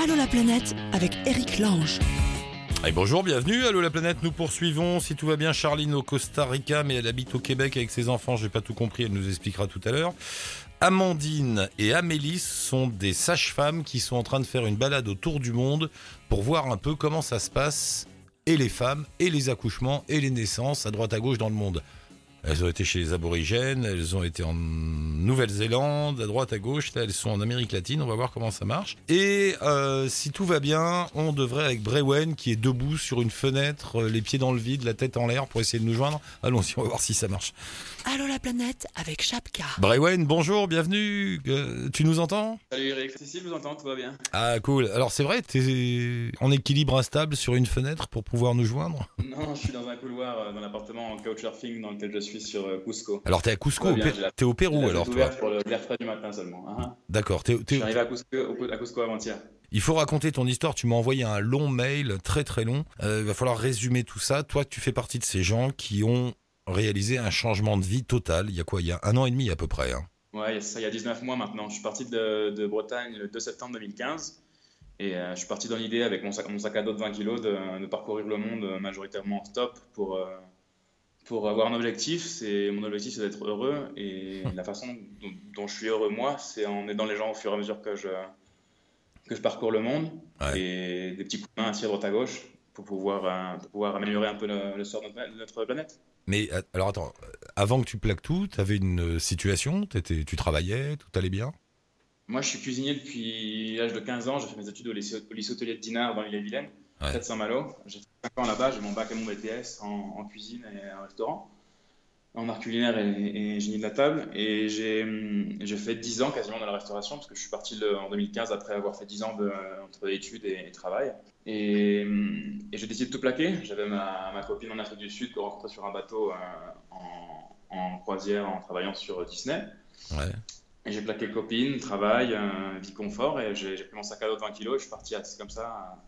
Allô la planète avec Eric Lange. Bonjour, bienvenue. Allô la planète, nous poursuivons. Si tout va bien, Charline au Costa Rica, mais elle habite au Québec avec ses enfants. J'ai pas tout compris, elle nous expliquera tout à l'heure. Amandine et Amélis sont des sages-femmes qui sont en train de faire une balade autour du monde pour voir un peu comment ça se passe, et les femmes, et les accouchements, et les naissances à droite à gauche dans le monde. Elles ont été chez les aborigènes, elles ont été en Nouvelle-Zélande, à droite, à gauche. Là, elles sont en Amérique latine. On va voir comment ça marche. Et euh, si tout va bien, on devrait avec Brewen qui est debout sur une fenêtre, euh, les pieds dans le vide, la tête en l'air pour essayer de nous joindre. Allons-y, on va voir si ça marche. Allô la planète avec Chapka. Brewen, bonjour, bienvenue. Euh, tu nous entends? Salut Eric, si, je vous entends, tout va bien. Ah cool. Alors c'est vrai, t'es en équilibre instable sur une fenêtre pour pouvoir nous joindre? Non, je suis dans un couloir euh, dans l'appartement en couchsurfing dans lequel je suis sur euh, Cusco. Alors t'es à Cusco, la- t'es au Pérou La alors toi pour le- frais du matin seulement. hein. D'accord, t'es- Je suis arrivé à Cusco, au- à Cusco avant-hier. Il faut raconter ton histoire. Tu m'as envoyé un long mail, très très long. Euh, il va falloir résumer tout ça. Toi, tu fais partie de ces gens qui ont réalisé un changement de vie total. Il y a quoi? Il y a un an et demi à peu près. hein. Ouais, il y a ça il y a 19 mois maintenant. Je suis parti de, de Bretagne le 2 septembre 2015. Et euh, je suis parti dans l'idée, avec mon sac, mon sac à dos de 20 kilos, de, de parcourir le monde majoritairement en stop pour, euh, pour avoir un objectif. C'est, mon objectif, c'est d'être heureux. Et la façon dont, dont je suis heureux, moi, c'est en aidant les gens au fur et à mesure que je, que je parcours le monde. Ouais. Et des petits coups de main à droite à gauche pour pouvoir, euh, pour pouvoir améliorer un peu le, le sort de notre, planète. Mais euh, alors attends, euh, avant que tu plaques tout, tu avais une situation, t'étais- tu travaillais, tout allait bien? Moi, je suis cuisinier depuis l'âge de 15 ans. J'ai fait mes études au lycée, au lycée hôtelier de Dinard dans l'île-et-Vilaine, Ouais. près de Saint-Malo. J'ai fait 5 ans là-bas. J'ai mon bac et mon BTS en, en cuisine et en restaurant, en art culinaire et, et génie de la table. Et j'ai fait 10 ans quasiment dans la restauration parce que je suis parti le- en 2015 après avoir fait 10 ans de, entre études et, et travail. Et, et j'ai décidé de tout plaquer. J'avais ma, ma copine en Afrique du Sud que j'ai rencontrée sur un bateau euh, en, en croisière en travaillant sur Disney. Ouais. Et j'ai plaqué copine, travail, euh, vie confort, et j'ai pris mon sac à dos de 20 kilos, et je suis parti à- comme ça,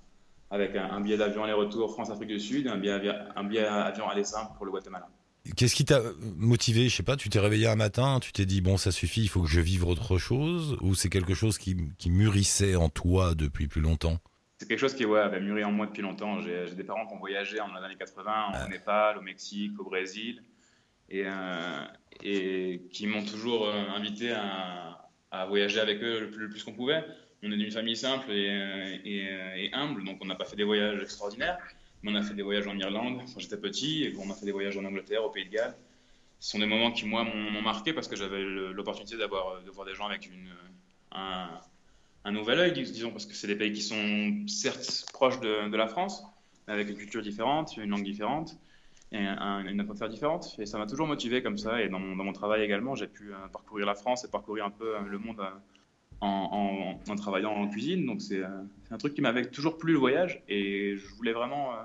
avec un, un billet d'avion aller-retour France-Afrique du Sud, un billet, un billet avion aller simple pour le Guatemala. Qu'est-ce qui t'a motivé Je sais pas, tu t'es réveillé un matin, tu t'es dit bon ça suffit, il faut que je vive autre chose Ou c'est quelque chose qui, qui mûrissait en toi depuis plus longtemps? C'est quelque chose qui ouais, avait mûri en moi depuis longtemps. J'ai des parents qui ont voyagé en les années 80 au Népal, au Mexique, au Brésil, et, euh, et qui m'ont toujours euh, invité à, à voyager avec eux le plus, le plus qu'on pouvait. On est d'une famille simple et, euh, euh, et humble, donc on n'a pas fait des voyages extraordinaires, mais on a fait des voyages en Irlande quand j'étais petit, et on a fait des voyages en Angleterre, au Pays de Galles. Ce sont des moments qui, moi, m'ont marqué parce que j'avais l'opportunité d'avoir de voir des gens avec un, nouvel œil, dis- disons, parce que c'est des pays qui sont certes proches de, la France, mais avec une culture différente, une langue différente et un- une atmosphère différente. Et ça m'a toujours motivé comme ça. Et dans mon, travail également, j'ai pu euh, parcourir la France et parcourir un peu euh, le monde euh, en, en- en travaillant en cuisine. Donc c'est euh, c'est un truc qui m'avait toujours plu le voyage et je voulais vraiment euh,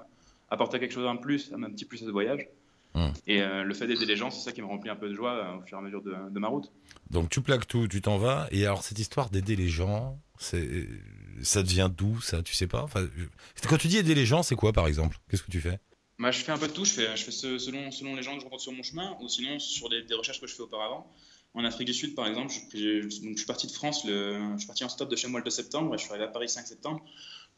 apporter quelque chose en plus, un petit plus à ce voyage. Hum. Et euh, le fait d'aider les gens, c'est ça qui me remplit un peu de joie euh, au fur et à mesure de, de ma route. Donc tu plaques tout, tu t'en vas. Et alors cette histoire d'aider les gens, c'est ça devient d'où ça? Tu sais pas? Enfin, je- Quand tu dis aider les gens, c'est quoi par exemple? Qu'est-ce que tu fais? Moi, je fais un peu de tout. Je fais, je fais ce- selon, selon les gens que je rencontre sur mon chemin ou sinon sur des, des recherches que je fais auparavant. En Afrique du Sud, par exemple, je, je- donc, je suis parti de France, le, je suis parti en stop de chez moi le 2 septembre et je suis arrivé à Paris 5 septembre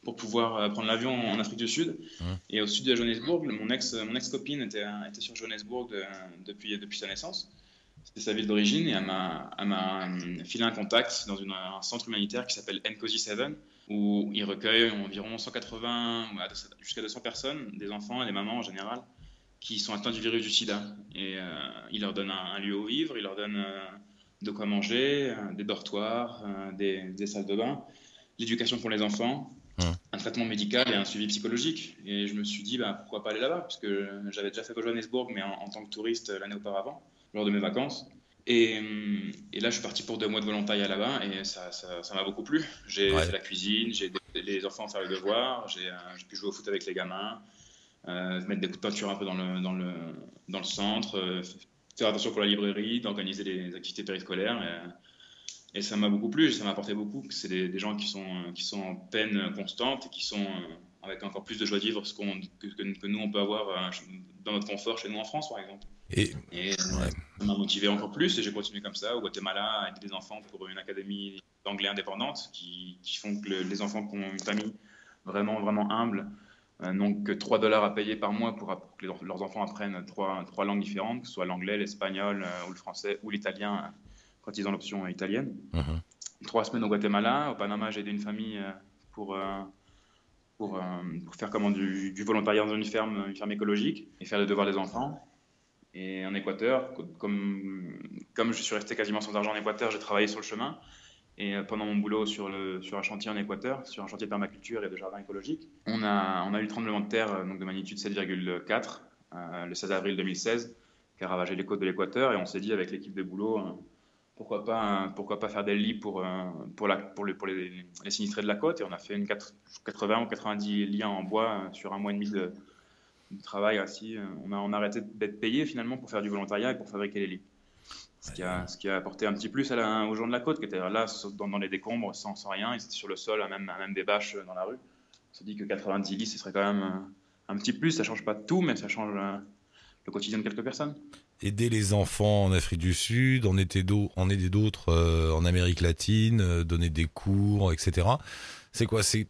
pour pouvoir euh, prendre l'avion en Afrique du Sud. Mmh. Et au sud de Johannesburg, mon ex, mon ex-copine était, était sur Johannesburg de- depuis, depuis sa naissance. C'était sa ville d'origine et elle m'a, euh, filé un contact dans une- un centre humanitaire qui s'appelle Nkosi 7 où il recueille environ 180 ou à- jusqu'à 200 personnes, des enfants et des mamans en général, qui sont atteints du virus du sida. Et euh, il leur donne un, un lieu où vivre, il leur donne euh, de quoi manger, euh, des dortoirs, des, des salles de bain, l'éducation pour les enfants, un traitement médical et un suivi psychologique. Et je me suis dit, bah, pourquoi pas aller là-bas? Parce que j'avais déjà fait Johannesburg, mais en, en tant que touriste l'année auparavant, lors de mes vacances. Et, et là, je suis parti pour deux mois de volontariat là-bas et ça ça- ça m'a beaucoup plu. J'ai Ouais. fait la cuisine, j'ai aidé les enfants à faire j'ai euh, j'ai pu jouer au foot avec les gamins, euh, mettre des coups de peinture un peu dans le, dans le, dans le centre, euh, faire attention pour la librairie, d'organiser les activités périscolaires. Et, et ça m'a beaucoup plu, ça m'a apporté beaucoup. C'est des, des gens qui sont, qui sont en peine constante et qui sont euh, avec encore plus de joie de vivre ce qu'on- que, que- nous, on peut avoir dans notre confort chez nous en France, par exemple. Et Et Ouais. ça m'a motivé encore plus et j'ai continué comme ça au Guatemala à aider des enfants pour une académie d'anglais indépendantes qui, qui, font que les enfants qui ont une famille vraiment, vraiment humble euh, que 3 dollars à payer par mois pour, que leurs enfants apprennent trois, trois langues différentes, que ce soit l'anglais, l'espagnol ou le français ou l'italien quand ils ont l'option italienne. Mhm. Trois semaines au Guatemala. Au Panama, j'ai aidé une famille pour pour, euh, pour faire comment, du, du, volontariat dans une ferme, une ferme écologique et faire les devoirs des enfants. Et en Équateur, comme, comme je suis resté quasiment sans argent en Équateur, j'ai travaillé sur le chemin. Et euh, pendant mon boulot sur, un chantier en Équateur, sur un chantier de permaculture et de jardin écologique, on a, eu le tremblement de terre donc de magnitude 7,4 euh, le 16 avril 2016 qui a ravagé les côtes de l'Équateur. Et on s'est dit avec l'équipe de boulot, pourquoi pas, faire des lits pour, euh, les, les, sinistrés de la côte. Et on a fait une 80 ou 90 liens en bois euh, sur un mois et demi de, travail ainsi. Euh, on a, on a arrêté d'être payé finalement pour faire du volontariat et pour fabriquer les lits. Ce qui, a, ce qui a apporté un petit plus à la, aux gens de la côte qui étaient là dans, dans les décombres sans, sans, rien. Ils étaient sur le sol, à même, à même des bâches dans la rue. On s'est dit que 90 lits, ce serait quand même un, un petit plus. Ça change pas tout, mais ça change le quotidien de quelques personnes aider les enfants en Afrique du Sud, en aider d'autres euh, en Amérique latine, euh, donner des cours, etc. C'est quoi? C'est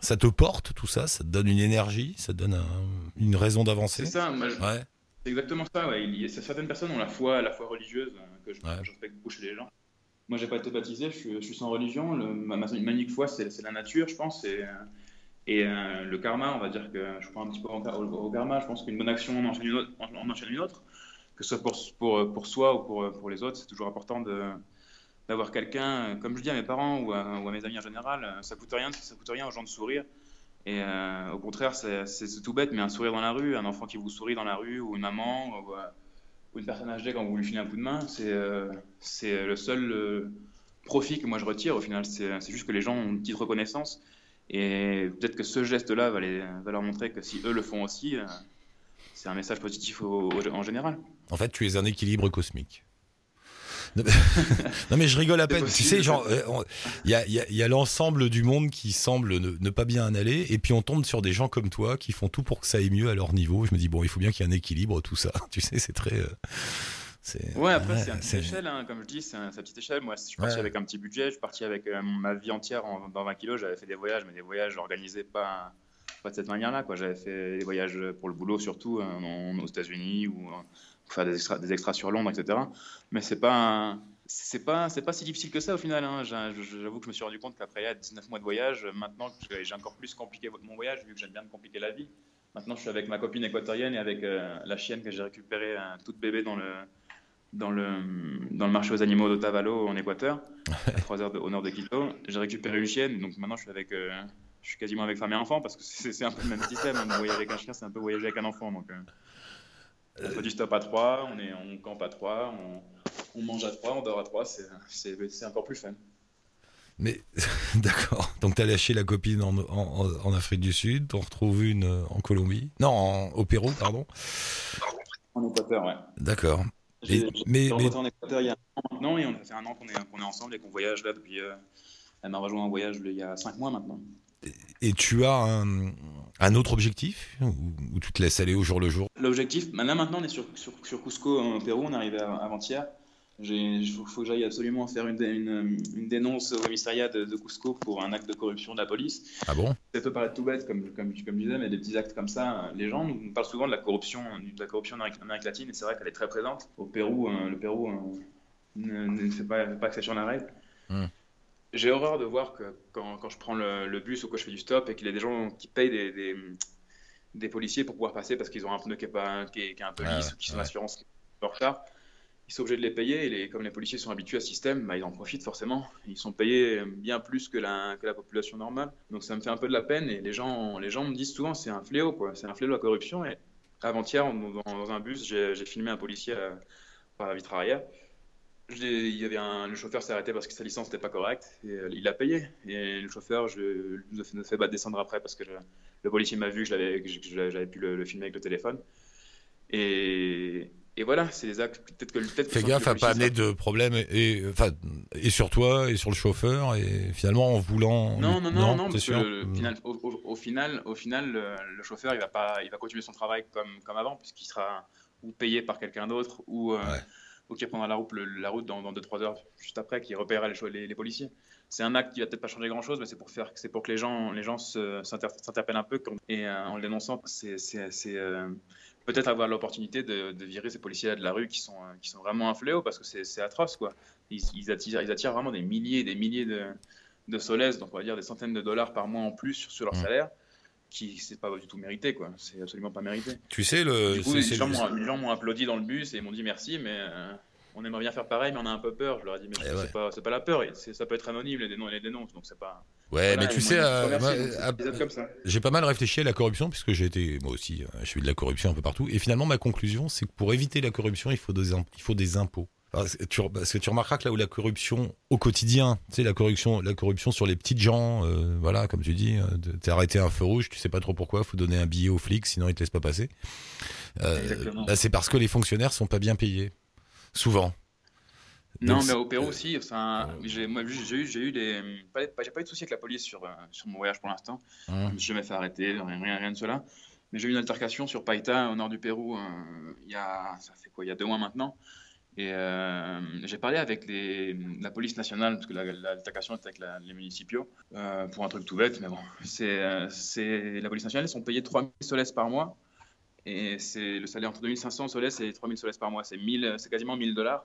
ça te porte tout ça? Ça te donne une énergie? Ça te donne une raison d'avancer? C'est ça. C'est exactement ça. Ouais. Il y a, certaines personnes ont la foi, la foi religieuse euh, que je, respecte beaucoup chez les gens. Moi, j'ai pas été baptisé. Je suis, sans religion. Le, ma, ma, unique foi, c'est la nature, je pense. Et, et le karma, on va dire que je crois un petit peu au, karma. Je pense qu'une bonne action en enchaîne une autre. En enchaîne une autre que ce soit pour, pour, pour soi ou pour, pour les autres, c'est toujours important de, d'avoir quelqu'un, comme je dis à mes parents ou à, ou à, mes amis en général, ça coûte rien, ça coûte rien aux gens de sourire. Et euh, au contraire, c'est, tout bête, mais un sourire dans la rue, un enfant qui vous sourit dans la rue, ou une maman, ou, euh, une personne âgée quand vous lui filez un coup de main, c'est, euh, le seul profit que moi je retire au final. C'est, juste que les gens ont une petite reconnaissance. Et peut-être que ce geste-là va leur montrer que si eux le font aussi, c'est un message positif en général. En fait, tu es un équilibre cosmique. non mais je rigole à peine. Tu sais, genre, il y a, l'ensemble du monde qui semble ne, pas bien en aller, et puis on tombe sur des gens comme toi qui font tout pour que ça aille mieux à leur niveau. Je me dis bon, il faut bien qu'il y ait un équilibre, tout ça. Tu sais, c'est très. Euh, ouais, après c'est à petite échelle, hein, comme je dis, c'est à petite échelle. Moi, je suis parti avec un petit budget, je suis parti avec euh, ma vie entière dans 20 kilos. J'avais fait des voyages, mais des voyages organisés pas pas de cette manière-là. J'avais fait des voyages pour le boulot, surtout euh, aux États-Unis ou faire des extras, des extras sur Londres, etc. Mais c'est pas. C'est pas, pas si difficile que ça au final. Hein. J'avoue que je me suis rendu compte qu'après il y a 19 mois de voyage, maintenant j'ai encore plus compliqué mon voyage vu que j'aime bien me compliquer la vie. Maintenant je suis avec ma copine équatorienne et avec euh, la chienne que j'ai récupérée toute bébé dans le, dans le, dans le marché aux animaux d'Otavalo en Équateur, à 3 heures au nord de Quito. J'ai récupéré une chienne, donc maintenant je suis avec, je suis quasiment avec femme et enfant parce que c'est un peu le même système. Hein, voyager avec un chien, c'est un peu voyager avec un enfant. Donc, euh, on fait du stop à trois, on, est, on campe à trois, on, on mange à trois, on dort à trois. C'est encore plus fun. Mais d'accord. Donc tu as lâché la copine en, en, en Afrique du Sud, t'en retrouves une euh, en Colombie, non, au Pérou, pardon. En Équateur, ouais. D'accord. Mais, mais, en Équateur il y a un an maintenant et on a fait un an qu'on est, est, ensemble et qu'on voyage là depuis. Euh, elle m'a rejoint en voyage il y a cinq mois maintenant. Et tu as un, un autre objectif ou, tu te laisses aller au jour le jour? L'objectif, bah là maintenant on est sur, sur, sur Cusco en Pérou, on est arrivé avant-hier. Il faut, que j'aille absolument faire une, une, une, dénonce au commissariat de, Cusco pour un acte de corruption de la police. Ah bon? Ça peut paraître tout bête, comme, comme, comme je disais, mais des petits actes comme ça, les gens nous parlent souvent de la corruption, de la corruption en Amérique latine, et c'est vrai qu'elle est très présente. Au Pérou, euh, le Pérou euh, ne, ne, fait pas, pas exception à la règle. Hum. J'ai horreur de voir que quand, quand je prends le, bus ou que je fais du stop et qu'il y a des gens qui payent des, des, des policiers pour pouvoir passer parce qu'ils ont un pneu qui est, pas, qui est, un peu lisse ou qui sont qui est en retard. Ils sont obligés de les payer et les, comme les policiers sont habitués à ce système, bah, ils en profitent forcément. Ils sont payés bien plus que la, que la population normale. Donc ça me fait un peu de la peine et les gens, les gens me disent souvent c'est un fléau, quoi. c'est un fléau la corruption. Et avant-hier, dans, un bus, j'ai filmé un policier euh, par la vitre arrière il y avait un, le chauffeur s'est arrêté parce que sa licence n'était pas correcte et euh, il a payé. Et le chauffeur, je nous ai fait, fait descendre après parce que le policier m'a vu que j'avais pu le, filmer avec le téléphone. Et, et voilà, c'est des actes. Peut-être que peut Fais gaffe à pas amener de problème et, enfin, et sur toi et sur le chauffeur et finalement en voulant. Non, non, non, non, parce que hmm. final, au, final, au final, le, chauffeur il va pas, il va continuer son travail comme comme avant puisqu'il sera ou payé par quelqu'un d'autre ou. Euh, ou qui reprendra la route, le- la route dans 2-3 heures juste après, qui repérera les, cho- les, les policiers. C'est un acte qui va peut-être pas changer grand-chose, mais c'est pour faire, c'est pour que les gens, les gens s'interpellent un peu et euh, en le dénonçant, c'est, euh, peut-être avoir l'opportunité de, de virer ces policiers de la rue qui sont, euh, qui sont vraiment un fléau parce que c'est, atroce quoi. Ils, ils attirent, ils attirent vraiment des milliers, et des milliers de, de solèces, donc on va dire des centaines de dollars par mois en plus sur, sur leur Mm. salaire, qui c'est pas du tout mérité quoi. C'est absolument pas mérité. Tu sais, le. Du coup, c'est- les gens, m'ont, les gens m'ont applaudi dans le bus et m'ont dit merci, mais euh, on aimerait bien faire pareil, mais on a un peu peur. Je leur ai dit, mais Eh c'est, ouais. pas, la peur, ça peut être anonyme les, dénonces, les dénonces, donc c'est pas. Ouais, Voilà, mais tu sais, euh, euh, j'ai pas mal réfléchi à la corruption, puisque j'ai été, moi aussi, je fais de la corruption un peu partout. Et finalement, ma conclusion, c'est que pour éviter la corruption, il faut des, imp- il faut des impôts. Parce que, tu, parce que tu remarqueras que là où la corruption au quotidien, tu sais, la corruption, la corruption sur les petites gens, euh, voilà, comme tu dis, euh, t'es arrêté un feu rouge, tu sais pas trop pourquoi, faut donner un billet au flic, sinon ils te laissent pas passer. Euh, bah, c'est parce que les fonctionnaires sont pas bien payés. Souvent. Non, Donc, mais au Pérou aussi, j'ai, eu, j'ai eu des, pas, j'ai pas eu de soucis avec la police sur, sur mon voyage pour l'instant. Hum. Je me suis jamais fait arrêter, rien, de cela. Mais j'ai eu une altercation sur Paita, au nord du Pérou, il y a, ça fait quoi, il y a deux mois maintenant. Et euh, j'ai parlé avec les, la police nationale, parce que la- la- l'altercation était avec la- les municipaux, euh, pour un truc tout bête, mais bon. C'est, euh, c'est, la police nationale, ils sont payés 3000 soles par mois. Et c'est le salaire entre 2500 soles et 3000 soles par mois. C'est, 1000, c'est quasiment 1000 dollars.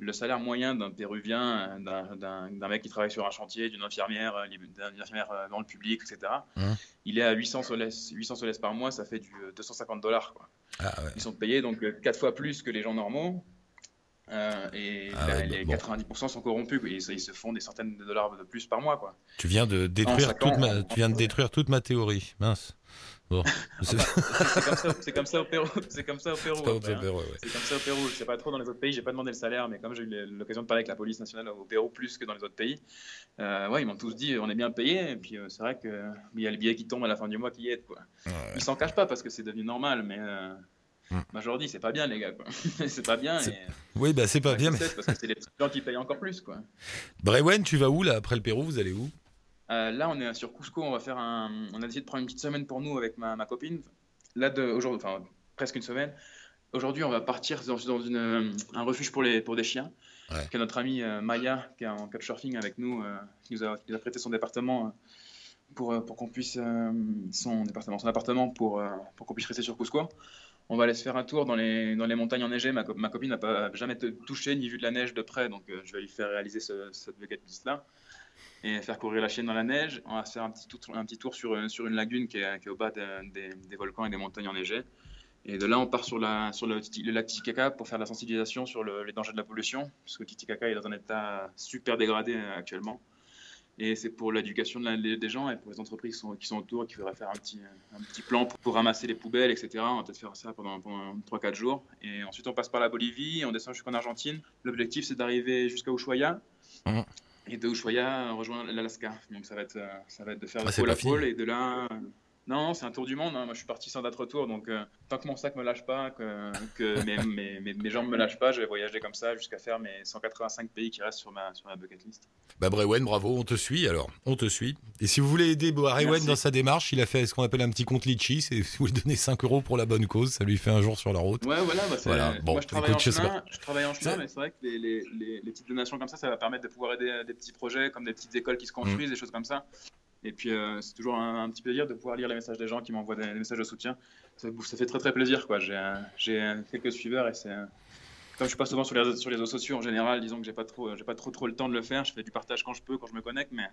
Le salaire moyen d'un Péruvien, d'un, d'un, d'un mec qui travaille sur un chantier, d'une infirmière, d'une infirmière dans le public, etc., Mhm. il est à 800 soles. 800 soles par mois, ça fait du euh, 250 dollars. Ah, ouais. Ils sont payés donc 4 fois plus que les gens normaux. Euh, et Ah bah, ouais, les bon. 90% sont corrompus. Ils, se- ils se font des centaines de dollars de plus par mois. Quoi. Tu viens de détruire toute ma, tu viens de détruire toute ma théorie. Mince. Bon. C'est comme, ça- c'est comme ça au Pérou. C'est comme ça au Pérou. c'est hein. ouais. C'est comme ça au Pérou. Je sais pas trop dans les autres pays. J'ai pas demandé le salaire, mais comme j'ai eu l'occasion de parler avec la police nationale au Pérou plus que dans les autres pays, euh, ouais, ils m'ont tous dit on est bien payé. Et puis euh, c'est vrai que euh, il y a le billet qui tombe à la fin du mois qui aide quoi. Ouais. Ils s'en cachent pas parce que c'est devenu normal, mais Hmm. bah, je leur dis c'est pas bien les gars quoi. c'est pas bien. Et, Oui, bah c'est pas ouais, bien. Mais... parce que c'est les gens qui payent encore plus quoi. Brewen, tu vas où là après le Pérou Vous allez où? Euh, là, on est sur Cusco. On va faire un. On a décidé de prendre une petite semaine pour nous avec ma, ma copine. Là, de aujourd'hui, enfin presque une semaine. Aujourd'hui, on va partir dans, dans une, euh, un refuge pour les pour des chiens. Ouais. Que notre amie euh, Maya, qui est en couchsurfing avec nous, euh, qui, nous a, qui nous a prêté son département pour pour qu'on puisse son département, son appartement pour pour qu'on puisse rester sur Cusco. On va aller se faire un tour dans les, dans les montagnes enneigées. Ma, ma copine n'a pas jamais touché ni vu de la neige de près, donc euh, je vais lui faire réaliser ce, cette bucket list là et faire courir la chienne dans la neige. On va se faire un petit tour, sur, euh, sur une lagune qui est, au bas de- des, des volcans et des montagnes enneigées. Et de là, on part sur, la, sur le, le lac Titicaca pour faire de la sensibilisation sur le- les dangers de la pollution, parce que Titicaca est dans un état super dégradé euh, actuellement. Et c'est pour l'éducation de des gens et pour les entreprises qui sont, qui sont autour qu'il faudrait faire un petit, un petit plan pour, pour ramasser les poubelles, etc. On va peut-être faire ça pendant, pendant 3-4 jours. Et ensuite, on passe par la Bolivie on descend jusqu'en Argentine. L'objectif, c'est d'arriver jusqu'à Ushuaia. Mhm. Et de Ushuaia, rejoint l'Alaska. Donc ça va être, euh, ça va être de faire Ah, le pôle à pôle. Et de là, euh, non, c'est un tour du monde. hein. Moi, je suis parti sans date retour. Donc, euh, tant que mon sac me lâche pas, que, que mes, mes, mes, mes jambes me lâchent pas, je vais voyager comme ça jusqu'à faire mes 185 pays qui restent sur ma, sur ma bucket list. Bah Brewen, bravo, on te suit alors, on te suit. Et si vous voulez aider Brewen dans sa démarche, il a fait ce qu'on appelle un petit compte litchi, si vous lui donnez 5 euros pour la bonne cause, ça lui fait un jour sur la route. Ouais, voilà. Bah, Voilà. Bon, moi, je travaille, écoute, je en chemin, je travaille en chemin, mais c'est vrai que les, les, les, les petites donations comme ça, ça va permettre de pouvoir aider à des petits projets comme des petites écoles qui se Mm. construisent, des choses comme ça. Et puis, euh, c'est toujours un, un petit plaisir de pouvoir lire les messages des gens qui m'envoient des, des messages de soutien. Ça, ça fait très très plaisir, quoi. J'ai euh, euh, quelques suiveurs et c'est. euh, Comme je suis pas souvent sur les, sur les réseaux sociaux en général, disons que j'ai pas trop, j'ai pas trop trop le temps de le faire. Je fais du partage quand je peux, quand je me connecte, mais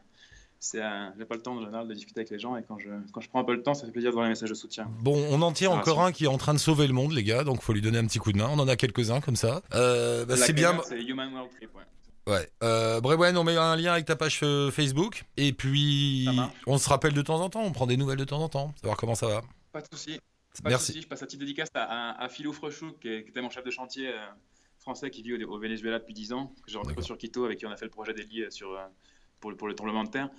c'est, j'ai pas le temps en général de discuter avec les gens et quand je, quand je prends un peu le temps, ça fait plaisir de voir les messages de soutien. Bon, on en tient Ah, encore un qui est en train de sauver le monde, les gars, donc faut lui donner un petit coup de main. On en a quelques-uns comme ça. Euh, bah, c'est bien. C'est Human World Trip, ouais. Ouais. Euh, Brewen, on met un lien avec ta page euh, Facebook. Et puis, on se rappelle de temps en temps, on prend des nouvelles de temps en temps, savoir comment ça va. Pas de souci. De Merci. souci, je passe à petite dédicace à, à, à Philou Frechou, qui, était mon chef de chantier euh, français qui vit au, au Venezuela depuis 10 ans, que j'ai rencontré sur Quito, avec qui on a fait le projet des lits euh, sur, pour, le, pour le tremblement de terre.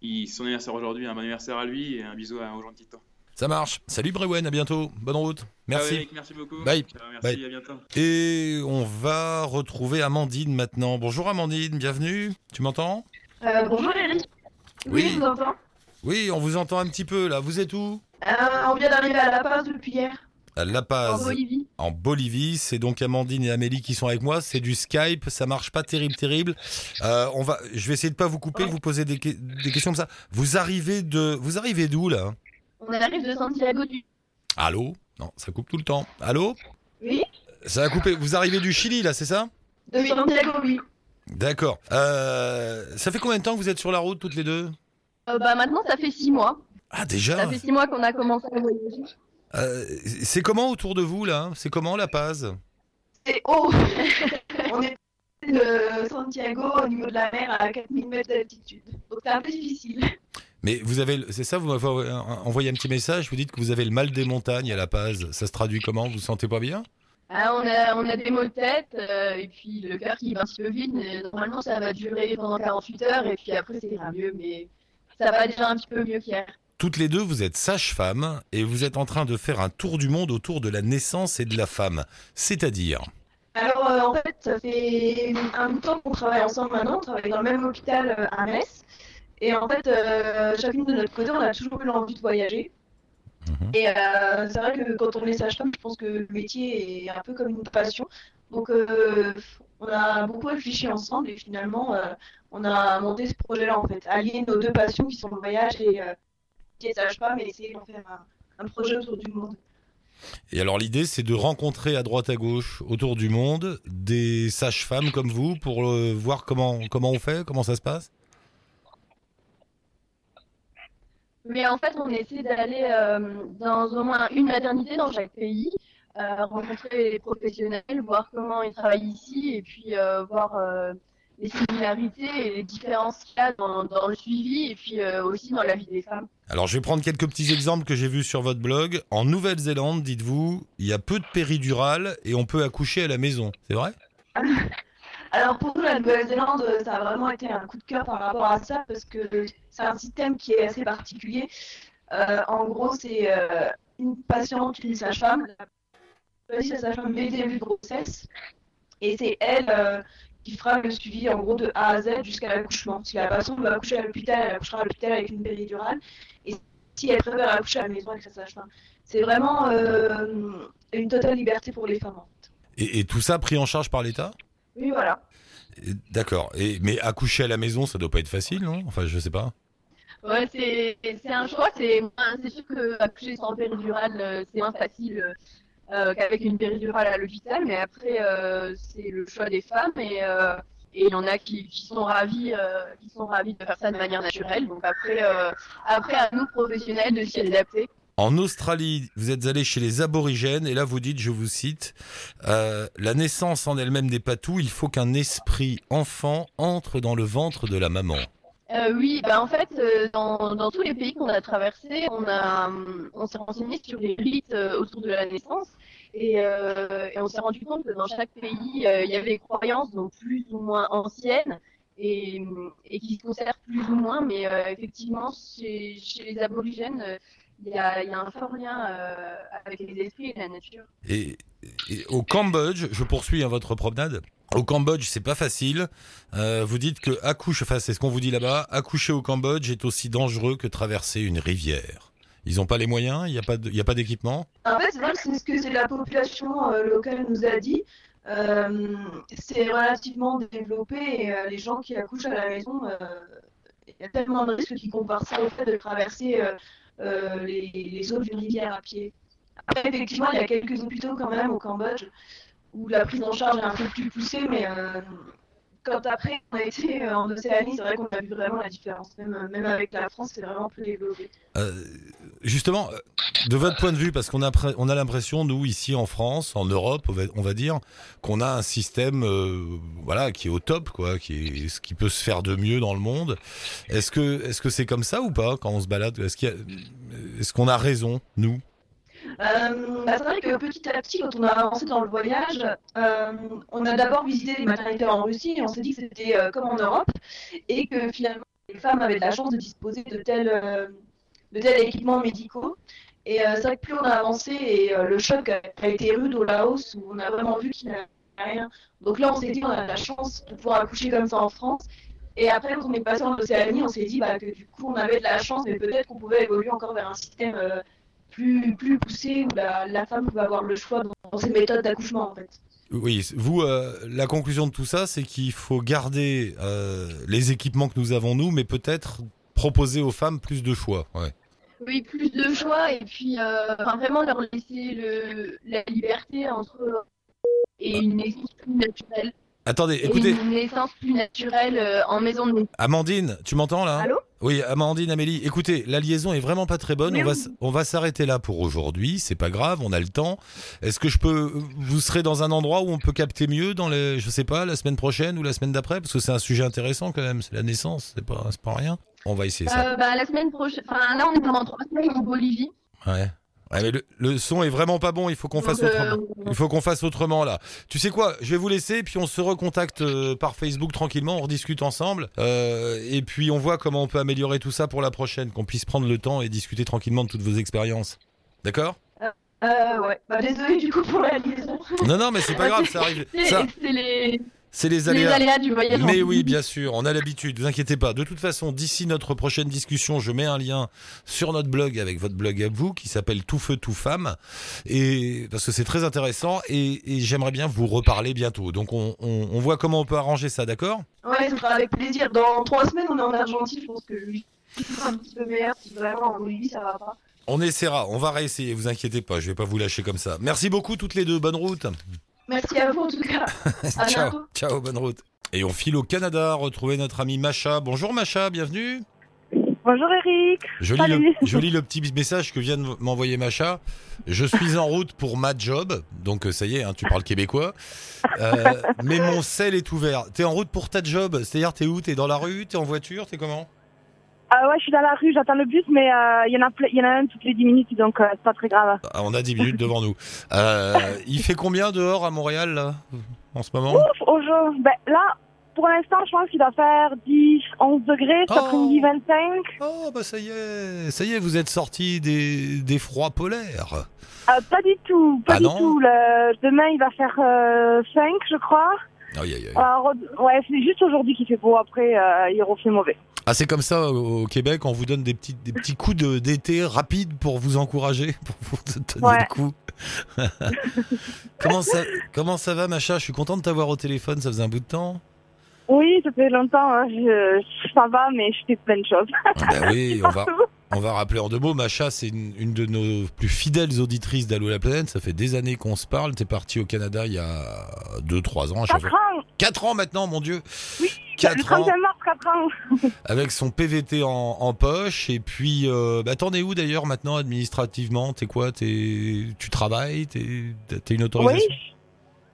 Il, son anniversaire aujourd'hui, un bon anniversaire à lui et un bisou à- aux gens de Quito. Ça marche. Salut Brewen, à bientôt. Bonne route. Merci. Eric, merci beaucoup. Bye. Ciao, merci, Bye. à bientôt. Et on va retrouver Amandine maintenant. Bonjour Amandine, bienvenue. Tu m'entends Euh, bonjour Eric. Oui. Oui, je vous entends. Oui, on vous entend un petit peu là. Vous êtes où Euh, on vient d'arriver à La Paz depuis hier. à La En Paz, Bolivie. en Bolivie. C'est donc Amandine et Amélie qui sont avec moi. C'est du Skype, ça marche pas terrible, terrible. Euh, on va, je vais essayer de pas vous couper, vous poser des, que- des questions comme ça. Vous arrivez de, vous arrivez d'où là? On arrive de Santiago du. Allô? Non, ça coupe tout le temps. Allô? Oui Ça a coupé. Vous arrivez du Chili là, c'est ça? De Santiago, oui. D'accord. Euh, ça fait combien de temps que vous êtes sur la route toutes les deux? Euh, bah maintenant, ça fait six mois. Ah déjà? Ça fait six mois qu'on a commencé à voyager. Euh, c'est comment autour de vous là? C'est comment La Paz? C'est haut. On est de Santiago au niveau de la mer à 4000 mètres d'altitude. Donc c'est un peu difficile. Mais vous avez, c'est ça, vous m'avez envoyé un petit message, vous dites que vous avez le mal des montagnes à La Paz. Ça se traduit comment? Vous vous sentez pas bien? Ah, on, a, on a des maux de tête euh, et puis le cœur qui va un petit peu vite. Normalement, ça va durer pendant 48 heures et puis après, ça ira mieux. Mais ça va déjà un petit peu mieux qu'hier. Toutes les deux, vous êtes sage-femme et vous êtes en train de faire un tour du monde autour de la naissance et de la femme. C'est-à-dire? Alors, euh, en fait, ça fait un bout de temps qu'on travaille ensemble maintenant. On travaille dans le même hôpital euh, à Metz. Et en fait, euh, chacune de notre côté, on a toujours eu l'envie de voyager. Mhm. Et euh, c'est vrai que quand on est sage-femme, je pense que le métier est un peu comme une passion. Donc, euh, on a beaucoup réfléchi ensemble et finalement, euh, on a monté ce projet-là en fait. Allier nos deux passions qui sont le voyage et euh, est sage-femme et essayer d'en faire un, un projet autour du monde. Et alors l'idée, c'est de rencontrer à droite à gauche autour du monde des sages-femmes comme vous pour euh, voir comment comment on fait, comment ça se passe? Mais en fait, on essaie d'aller euh, dans au moins une maternité dans chaque pays, euh, rencontrer les professionnels, voir comment ils travaillent ici et puis euh, voir les similarités et les différences qu'il y a dans, dans le suivi et puis euh, aussi dans la vie des femmes. Alors je vais prendre quelques petits exemples que j'ai vus sur votre blog. En Nouvelle-Zélande, dites-vous, il y a peu de péridurale et on peut accoucher à la maison. C'est vrai? Alors pour nous, la Nouvelle-Zélande, ça a vraiment été un coup de cœur par rapport à ça parce que c'est un système qui est assez particulier. Euh, en gros, c'est euh, une patiente, une sage-femme, la sage-femme le début de grossesse, et c'est elle euh, qui fera le suivi en gros de A à Z jusqu'à l'accouchement. Si la patiente veut accoucher à l'hôpital, elle accouchera à l'hôpital avec une péridurale, et si elle préfère accoucher à la maison avec sa sage-femme. C'est vraiment euh, une totale liberté pour les femmes. en fait. et tout ça pris en charge par l'État? Oui, voilà. D'accord. Et mais accoucher à la maison, ça doit pas être facile, non? Enfin, je sais pas. Ouais, c'est c'est un choix. C'est sûr que accoucher sans péridurale, euh, c'est moins facile euh, qu'avec une péridurale à l'hôpital. Mais après, euh, c'est le choix des femmes et euh, et il y en a qui, qui sont ravis, qui sont ravis de faire ça de manière naturelle. Donc après, après à nous professionnels de s'y adapter. En Australie, vous êtes allé chez les aborigènes et là vous dites, je vous cite, euh, la naissance en elle-même n'est pas tout. Il faut qu'un esprit enfant entre dans le ventre de la maman. Euh, oui, bah en fait, euh, dans, tous les pays qu'on a traversés, on on s'est renseigné sur les rites autour de la naissance et, on s'est rendu compte que dans chaque pays, il y avait des croyances donc plus ou moins anciennes et, qui se conservent plus ou moins, mais effectivement, chez, les aborigènes, il y a, il y a un fort lien euh, avec les esprits et la nature. Et, et au Cambodge, je poursuis hein, votre promenade. Au Cambodge, c'est pas facile. Euh, vous dites que accoucher, enfin c'est ce qu'on vous dit là-bas, accoucher au Cambodge est aussi dangereux que traverser une rivière. Ils n'ont pas les moyens, il n'y a pas d'équipement? En fait, c'est vrai que c'est ce que la population euh, locale nous a dit. C'est relativement développé et les gens qui accouchent à la maison, il y a tellement de risques qui comparent ça au fait de traverser les, les eaux d'une rivière à pied. Après, effectivement, il y a quelques hôpitaux quand même au Cambodge où la prise en charge est un peu plus poussée, mais euh, quand après on a été euh, en Océanie, c'est vrai qu'on a vu vraiment la différence. Même, avec la France, c'est vraiment plus développé. Euh, justement, euh, de votre point de vue, parce qu'on a, on a l'impression, nous, ici en France, en Europe, on va, dire, qu'on a un système euh, voilà, qui est au top, quoi, qui ce qui peut se faire de mieux dans le monde. Est-ce que est-ce que c'est comme ça ou pas quand on se balade? Est-ce y a- qu'on a raison, nous? Euh, bah, c'est vrai que petit à petit, quand on a avancé dans le voyage, euh, on a d'abord visité les maternités en Russie et on s'est dit que c'était comme en Europe et que finalement les femmes avaient de la chance de disposer de tels, de tels équipements médicaux. Et euh, c'est vrai que plus on a avancé et euh, le choc a, été rude au Laos où on a vraiment vu qu'il n'y avait rien. Donc là, on s'est dit qu'on a la chance de pouvoir accoucher comme ça en France. Et après, quand on est passé en Océanie, on s'est dit bah, que du coup, on avait de la chance, mais peut-être qu'on pouvait évoluer encore vers un système euh, plus, poussée où la, femme peut avoir le choix dans, ses méthodes d'accouchement en fait. Oui, vous, la conclusion de tout ça, c'est qu'il faut garder les équipements que nous avons nous, mais peut-être proposer aux femmes plus de choix. Ouais. Oui, plus de choix et puis euh, enfin, vraiment leur laisser le, la liberté entre et une naissance plus naturelle. Attendez, Et écoutez, une naissance plus naturelle euh, en maison de. Amandine, tu m'entends là Allô? Oui, Amandine, Amélie, écoutez, la liaison est vraiment pas très bonne. On va, oui. on va s'arrêter là pour aujourd'hui. C'est pas grave, on a le temps. Est-ce que je peux, vous serez dans un endroit où on peut capter mieux dans les, je sais pas, la semaine prochaine ou la semaine d'après, parce que c'est un sujet intéressant quand même. C'est la naissance, c'est pas, c'est pas rien. On va essayer ça. Euh, bah, la semaine prochaine, enfin là on est pendant trois semaines en Bolivie. Ouais. Ouais, mais le, le son est vraiment pas bon. Il faut qu'on fasse autrement. euh, Il faut qu'on fasse autrement là. Tu sais quoi Je vais vous laisser, puis on se recontacte euh, par Facebook tranquillement, on rediscute ensemble, et puis on voit comment on peut améliorer tout ça pour la prochaine, qu'on puisse prendre le temps et discuter tranquillement de toutes vos expériences. D'accord? Euh, ouais. Bah, désolé du coup pour la liaison. Non, non, mais c'est pas grave, ça arrive. Ça, c'est les, c'est les les aléas. aléas du voyage. Mais oui, bien sûr, on a l'habitude, vous inquiétez pas. De toute façon, d'ici notre prochaine discussion, je mets un lien sur notre blog avec votre blog à vous qui s'appelle Tout Feu Tout Femme et parce que c'est très intéressant et, et j'aimerais bien vous reparler bientôt. Donc on, on- on voit comment on peut arranger ça, d'accord? Ouais, ce sera avec plaisir. Dans trois semaines, on est en Argentine. Je pense que sera un petit peu meilleur si vraiment en Bolivie ça va pas. On essaiera, on va réessayer, vous inquiétez pas, je vais pas vous lâcher comme ça. Merci beaucoup toutes les deux, bonne route. Merci à vous en tout cas. À ciao, bientôt. ciao, bonne route. Et on file au Canada, retrouver notre amie Macha. Bonjour Macha, bienvenue. Bonjour Eric. Je lis, Salut. le, je lis le petit message que vient de m'envoyer Macha. Je suis en route pour ma job. Donc, euh, ça y est, hein, tu parles québécois. Euh, mais mon sel est ouvert. T'es en route pour ta job C'est-à-dire, t'es où? T'es dans la rue? T'es en voiture? T'es comment? Ah ouais, je suis dans la rue, j'attends le bus, mais euh, il y en a il y en a un toutes les 10 minutes, donc euh, c'est pas très grave. Ah, On a 10 minutes devant nous. Euh, il fait combien dehors à Montréal, là, en ce moment? Ouf, au. Ben là, pour l'instant, je pense qu'il doit faire 10, 11 degrés, cet Oh. après-midi 25. Oh, bah ça y est, ça y est, vous êtes sorti des, des froids polaires. Euh, pas du tout, pas Ah du tout. Le... Demain, il va faire euh, 5, je crois. Aïe, aïe, aïe. Alors, ouais, c'est juste aujourd'hui qu'il fait beau. Après, euh, il refait mauvais. Ah, c'est comme ça au, Québec, on vous donne des petits, des petits coups de- d'été rapides pour vous encourager, pour vous donner Ouais. le coup. comment, ça, comment ça va, Macha Je suis content de t'avoir au téléphone, ça faisait un bout de temps. Oui, ça fait longtemps. hein, je... Ça va, mais je fais plein de choses. Ah bah oui, on va. on va rappeler en deux mots. Macha, c'est une, une de nos plus fidèles auditrices d'Allo la planète. Ça fait des années qu'on se parle. T'es parti au Canada il y a 2-3 ans. à chaque 4 fois. ans 4 ans maintenant, mon Dieu Oui, 4 Le ans 31 mars, 4 ans. avec son PVT en, en poche. Et puis, euh, bah, t'en es où d'ailleurs maintenant administrativement? T'es quoi? T'es, Tu travailles? T'es, une Oui, autorisation?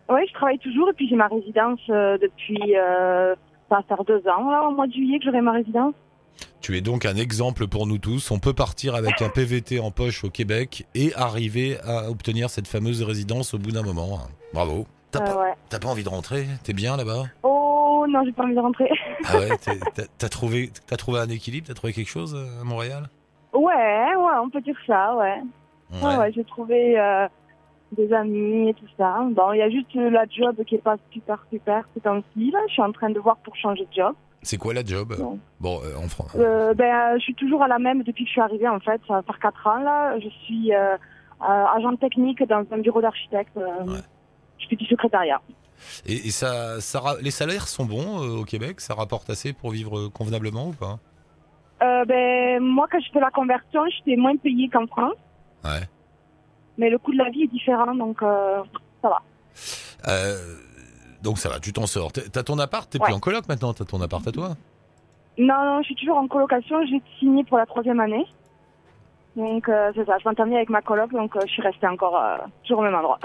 Je... ouais, je travaille toujours et puis j'ai ma résidence euh, depuis. Euh... Ça va faire deux ans, là, au mois de juillet, que j'aurai ma résidence. Tu es donc un exemple pour nous tous. On peut partir avec un PVT en poche au Québec et arriver à obtenir cette fameuse résidence au bout d'un moment. Bravo. T'as, Euh, pas, ouais. t'as pas envie de rentrer? T'es bien là-bas? Oh non, j'ai pas envie de rentrer. Ah ouais t'as, t'as trouvé, t'as trouvé un équilibre? T'as trouvé quelque chose euh, à Montréal? Ouais, ouais, on peut dire ça, ouais. Ouais, ouais, j'ai trouvé euh, des amis et tout ça. Bon, il y a juste la job qui est pas super, super ces temps-ci, là. Je suis en train de voir pour changer de job. C'est quoi la job Non. Bon, euh, en France. Euh, ben, euh, je suis toujours à la même depuis que je suis arrivée, en fait. Ça va faire quatre ans, là. Je suis euh, agent technique dans un bureau d'architecte. Ouais. Je fais du secrétariat. Et, ça, ça, les salaires sont bons au Québec? Ça rapporte assez pour vivre convenablement ou pas? Ben, moi, quand je fais la conversion, j'étais moins payée qu'en France. Ouais. Mais le coût de la vie est différent, donc euh, Euh, donc ça va, tu t'en sors. T'as ton appart T'es Ouais. plus en coloc maintenant T'as ton appart à toi? Non, non, je suis toujours en colocation. J'ai signé pour la troisième année. Donc, euh, c'est ça. Je m'entends bien avec ma coloc, donc euh, je suis restée encore euh, toujours au même endroit.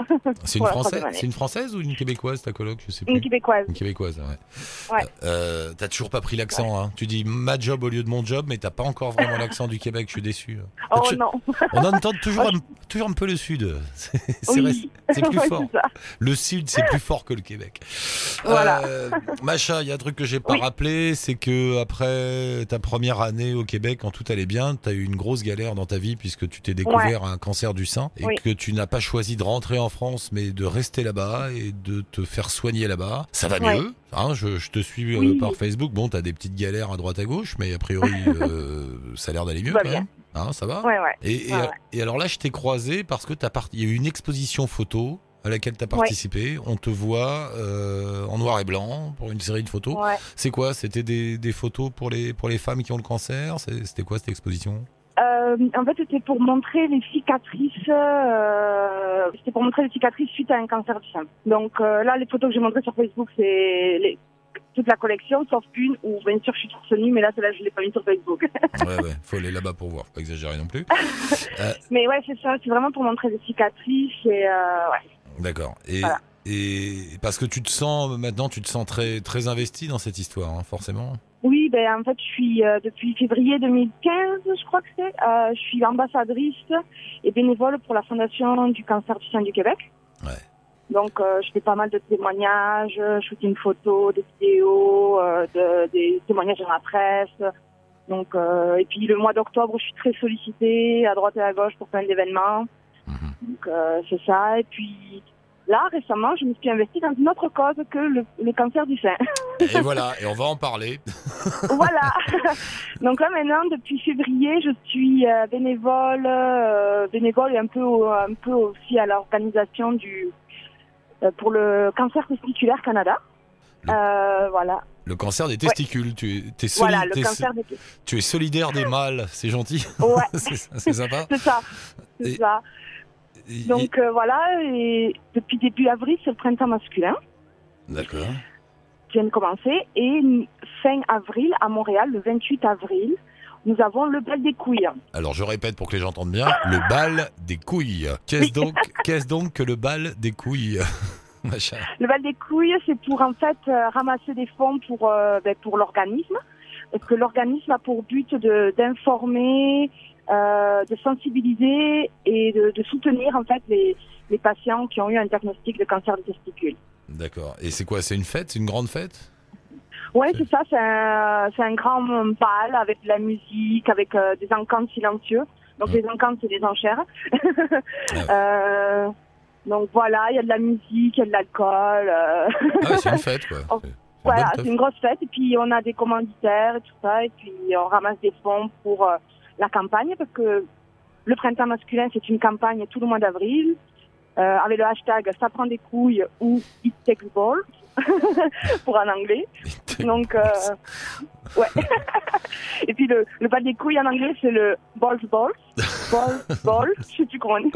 C'est une, française, troisième année. c'est une française ou une québécoise ta coloc? Je sais plus. Une québécoise. Une québécoise, ouais. Ouais. Euh, t'as toujours pas pris l'accent, hein. Tu dis ma job au lieu de mon job, mais t'as pas encore vraiment l'accent du Québec, je suis déçu. Oh Tu- non. On entend toujours un, toujours un peu le sud. C'est Oui. vrai, c'est plus fort. Le sud, c'est plus fort que le Québec. Voilà. Macha, il y a un truc que j'ai pas Oui. rappelé, c'est que après ta première année au Québec, quand tout allait bien, t'as eu une grosse galère dans ta vie puisque tu t'es découvert un cancer du sein et Oui. que tu n'as pas choisi de rentrer en France, mais de rester là-bas et de te faire soigner là-bas. Ça va Ouais. mieux, hein je, je te suis euh, par Facebook. Bon, t'as des petites galères à droite à gauche, mais a priori, euh, ça a l'air d'aller mieux quand bien. même. Hein, ça va Ouais, ouais. Et, alors là, je t'ai croisé parce que t'as part- il y a eu une exposition photo à laquelle tu as participé. On te voit euh, en noir et blanc pour une série de photos. Ouais. C'est quoi? C'était des, des photos pour les, pour les femmes qui ont le cancer? C'était quoi cette exposition? Euh, en fait, c'était pour montrer les cicatrices. Euh, c'était pour montrer les cicatrices suite à un cancer du sein. Donc euh, là, les photos que j'ai montrées sur Facebook, c'est les- toute la collection, sauf une où bien sûr je suis torse nu, mais là, celle-là, je l'ai pas mis sur Facebook. Ouais, ouais, faut aller là-bas pour voir, faut pas exagérer non plus. mais ouais, c'est ça. C'est vraiment pour montrer les cicatrices et ouais. D'accord. Et, Voilà. Et parce que tu te sens, maintenant, tu te sens très, très investi dans cette histoire, hein, forcément. Oui, ben en fait, je suis euh, depuis février 2015, je crois que c'est. Euh, je suis ambassadrice et bénévole pour la Fondation du cancer du sein du Québec. Ouais. Donc, euh, je fais pas mal de témoignages, je shoot une photo, des vidéos, de- des témoignages dans la presse. Donc, et puis le mois d'octobre, je suis très sollicitée à droite et à gauche pour plein d'événements. Mhm. Donc, c'est ça. Et puis là, récemment, je me suis investie dans une autre cause que le, le cancer du sein. Et voilà, et on va en parler. voilà. Donc là maintenant, depuis février, je suis euh, bénévole, euh, bénévole et un peu, au- un peu aussi à l'organisation du euh, pour le cancer testiculaire Canada. Le- Euh, voilà. Le cancer des testicules, tu, es, soli- Voilà, le t'es- cancer des tu es solidaire des mâles, c'est gentil. Ouais, c'est sympa. c'est ça. C'est ça. Donc euh, voilà, et depuis début avril, c'est le printemps masculin D'accord. qui vient de commencer. Et fin avril, à Montréal, le 28 avril, nous avons le bal des couilles. Alors je répète pour que les gens entendent bien, le bal des couilles. Qu'est-ce donc, qu'est-ce donc que le bal des couilles. Le bal des couilles, c'est pour en fait euh, ramasser des fonds pour euh, ben, pour l'organisme, parce que l'organisme a pour but d'informer, euh, de sensibiliser et de, de soutenir en fait les, les patients qui ont eu un diagnostic de cancer des testicules. D'accord. Et c'est quoi? C'est une fête? C'est une grande fête? Ouais, c'est ça, c'est un, grand bal avec de la musique, avec euh, des encantes silencieux. Donc les encantes, c'est des enchères. ouais. Euh, donc voilà, il y a de la musique, il y a de l'alcool. euh. Ah c'est une fête quoi. Oh, Voilà, c'est une grosse fête. Et puis, on a des commanditaires et tout ça. Et puis, on ramasse des fonds pour la campagne parce que le printemps masculin, c'est une campagne tout le mois d'avril euh, avec le hashtag ça prend des couilles ou it takes balls pour en anglais. Donc, euh, ouais. et puis, le, le bal des couilles en anglais, c'est le balls balls. Balls balls. Je sais plus comment on dit.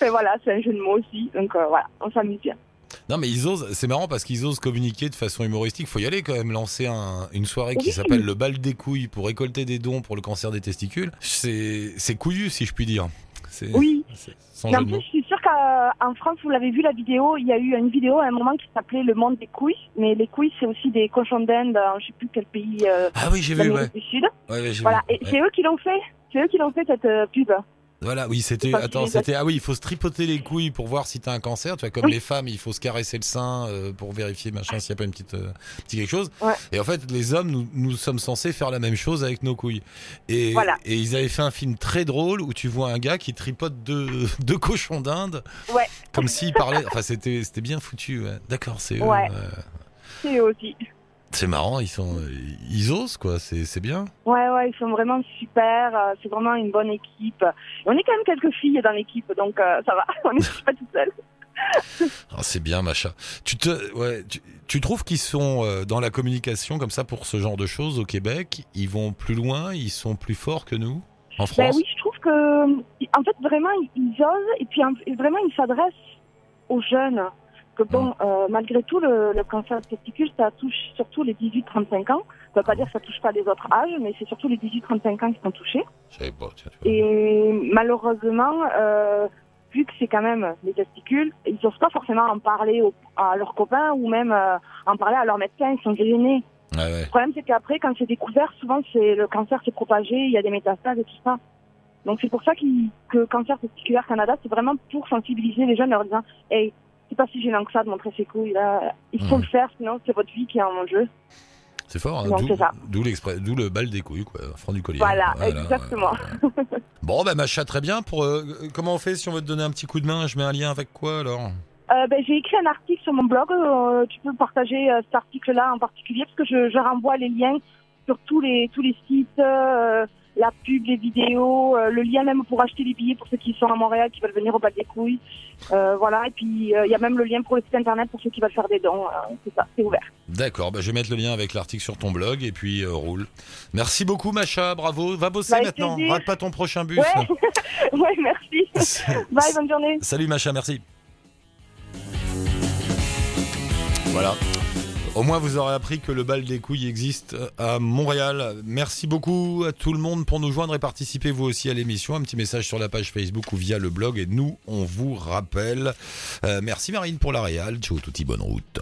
Mais voilà, c'est un jeu de mots aussi. Donc, euh, voilà, on s'amuse bien. Non mais ils osent, c'est marrant parce qu'ils osent communiquer de façon humoristique. Faut y aller quand même, lancer un- une soirée qui Oui. s'appelle le bal des couilles pour récolter des dons pour le cancer des testicules. C'est couillu si je puis dire. Oui. Sans Mais en plus, je suis sûre qu'en France, vous l'avez vu la vidéo, il y a eu une vidéo à un moment qui s'appelait Le monde des couilles. Mais les couilles, c'est aussi des cochons d'Inde, je sais plus quel pays euh, Ah oui, j'ai vu, ouais. du Sud. Ouais, ouais, j'ai Voilà, vu. et Ouais. c'est eux qui l'ont fait. C'est eux qui l'ont fait cette euh, pub. Voilà, oui, c'était. Attends, c'était. Ah oui, il faut se tripoter les couilles pour voir si t'as un cancer. Tu vois, comme Oui. les femmes, il faut se caresser le sein euh, pour vérifier machin s'il n'y a pas une petite euh, petit quelque chose. Ouais. Et en fait, les hommes, nous, nous sommes censés faire la même chose avec nos couilles. Et, Voilà. et ils avaient fait un film très drôle où tu vois un gars qui tripote deux, deux cochons d'Inde. Ouais. Comme s'il parlait. Enfin, c'était c'était bien foutu. ouais. D'accord, c'est eux. Ouais. euh, C'est eux aussi. C'est marrant, ils sont, ils osent quoi. C'est bien. Ouais, ouais, ils sont vraiment super. euh, C'est vraiment une bonne équipe. Et on est quand même quelques filles dans l'équipe, donc euh, ça va. On n'est pas tout seul. Ah, c'est bien, Macha. Tu te, ouais, tu, tu trouves qu'ils sont euh, dans la communication comme ça pour ce genre de choses au Québec? Ils vont plus loin Ils sont plus forts que nous en Ben France? oui, je trouve que, en fait, vraiment, ils- osent et puis vraiment, ils s'adressent aux jeunes. Que bon, euh, malgré tout, le, le cancer de testicule, ça touche surtout les 18-35 ans. Ça veut pas dire que ça touche pas les autres âges, mais c'est surtout les 18-35 ans qui sont touchés. Tiens. Et malheureusement, euh, vu que c'est quand même les testicules, ils n'osent pas forcément en parler à leurs copains ou même euh, en parler à leur médecin. Ils sont gênés. Ouais. Le problème, c'est qu'après, quand c'est découvert, souvent, c'est le cancer s'est propagé, il y a des métastases et tout ça. Donc, c'est pour ça qu'il- que Cancer Testiculaire Canada, c'est vraiment pour sensibiliser les jeunes en leur disant Hey, c'est pas si gênant que ça de montrer ses couilles, là. Il faut le faire, sinon c'est votre vie qui est en jeu. C'est fort, hein, d'où- le bal des couilles, quoi, franc du collier. Voilà, exactement. Bon, bah Macha, très bien. Pour euh, comment on fait si on veut te donner un petit coup de main Je mets un lien avec quoi alors? Euh, ben, j'ai écrit un article sur mon blog. euh, tu peux partager euh, cet article-là en particulier parce que je, je renvoie les liens sur tous les tous les sites, euh, la pub, les vidéos, euh, le lien même pour acheter les billets pour ceux qui sont à Montréal, qui veulent venir au bal des couilles. Euh, voilà, et puis euh, il y a même le lien pour le site internet pour ceux qui veulent faire des dons. C'est ça, c'est ouvert. D'accord, bah, je vais mettre le lien avec l'article sur ton blog et puis roule. Merci beaucoup Macha, bravo. Va bosser Bah, maintenant, rate pas ton prochain bus. Ouais, ouais, merci. Bye, bonne journée. Salut Macha, merci. Voilà. Au moins, vous aurez appris que le bal des couilles existe à Montréal. Merci beaucoup à tout le monde pour nous joindre et participer vous aussi à l'émission. Un petit message sur la page Facebook ou via le blog. Et nous, on vous rappelle. Euh, merci Marine pour la réal. Ciao, touti, bonne route.